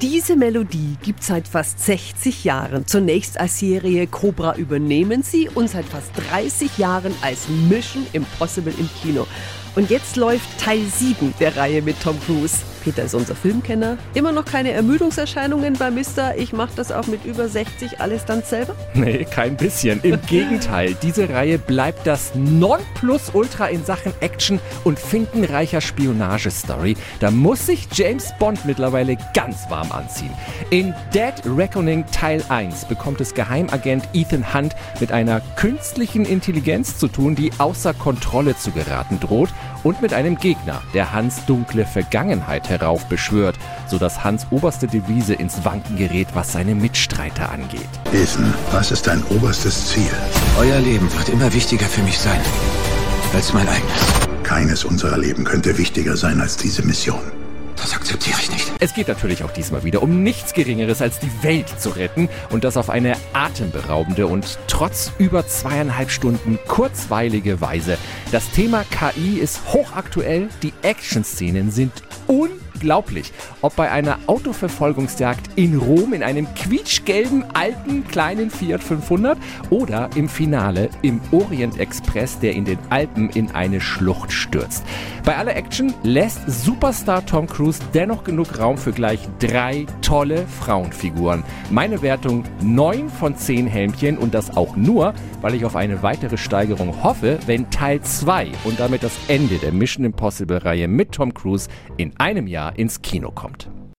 Diese Melodie gibt seit fast 60 Jahren. Zunächst als Serie Cobra übernehmen sie und seit fast 30 Jahren als Mission Impossible im Kino. Und jetzt läuft Teil 7 der Reihe mit Tom Cruise. Peter ist unser Filmkenner. Immer noch keine Ermüdungserscheinungen bei Mister. Ich mache das auch mit über 60 alles dann selber? Nee, kein bisschen. Im Gegenteil, diese Reihe bleibt das Nonplusultra in Sachen Action und findenreicher Spionagestory. Da muss sich James Bond mittlerweile ganz warm anziehen. In Dead Reckoning Teil 1 bekommt es Geheimagent Ethan Hunt mit einer künstlichen Intelligenz zu tun, die außer Kontrolle zu geraten droht und mit einem Gegner, der Hans dunkle Vergangenheit heraufbeschwört, sodass Hans oberste Devise ins Wanken gerät, was seine Mitstreiter angeht. Ethan, was ist dein oberstes Ziel? Euer Leben wird immer wichtiger für mich sein als mein eigenes. Keines unserer Leben könnte wichtiger sein als diese Mission. Das akzeptiere ich nicht. Es geht natürlich auch diesmal wieder um nichts Geringeres als die Welt zu retten und das auf eine atemberaubende und trotz über zweieinhalb Stunden kurzweilige Weise. Das Thema KI ist hochaktuell, die Action-Szenen sind unglaublich. Ob bei einer Autoverfolgungsjagd in Rom in einem quietschgelben alten kleinen Fiat 500 oder im Finale im Orient Express, der in den Alpen in eine Schlucht stürzt. Bei aller Action lässt Superstar Tom Cruise dennoch genug Raum für gleich drei tolle Frauenfiguren. Meine Wertung 9 von 10 Helmchen und das auch nur, weil ich auf eine weitere Steigerung hoffe, wenn Teil 2 und damit das Ende der Mission Impossible Reihe mit Tom Cruise in einem Jahr ins Kino kommt.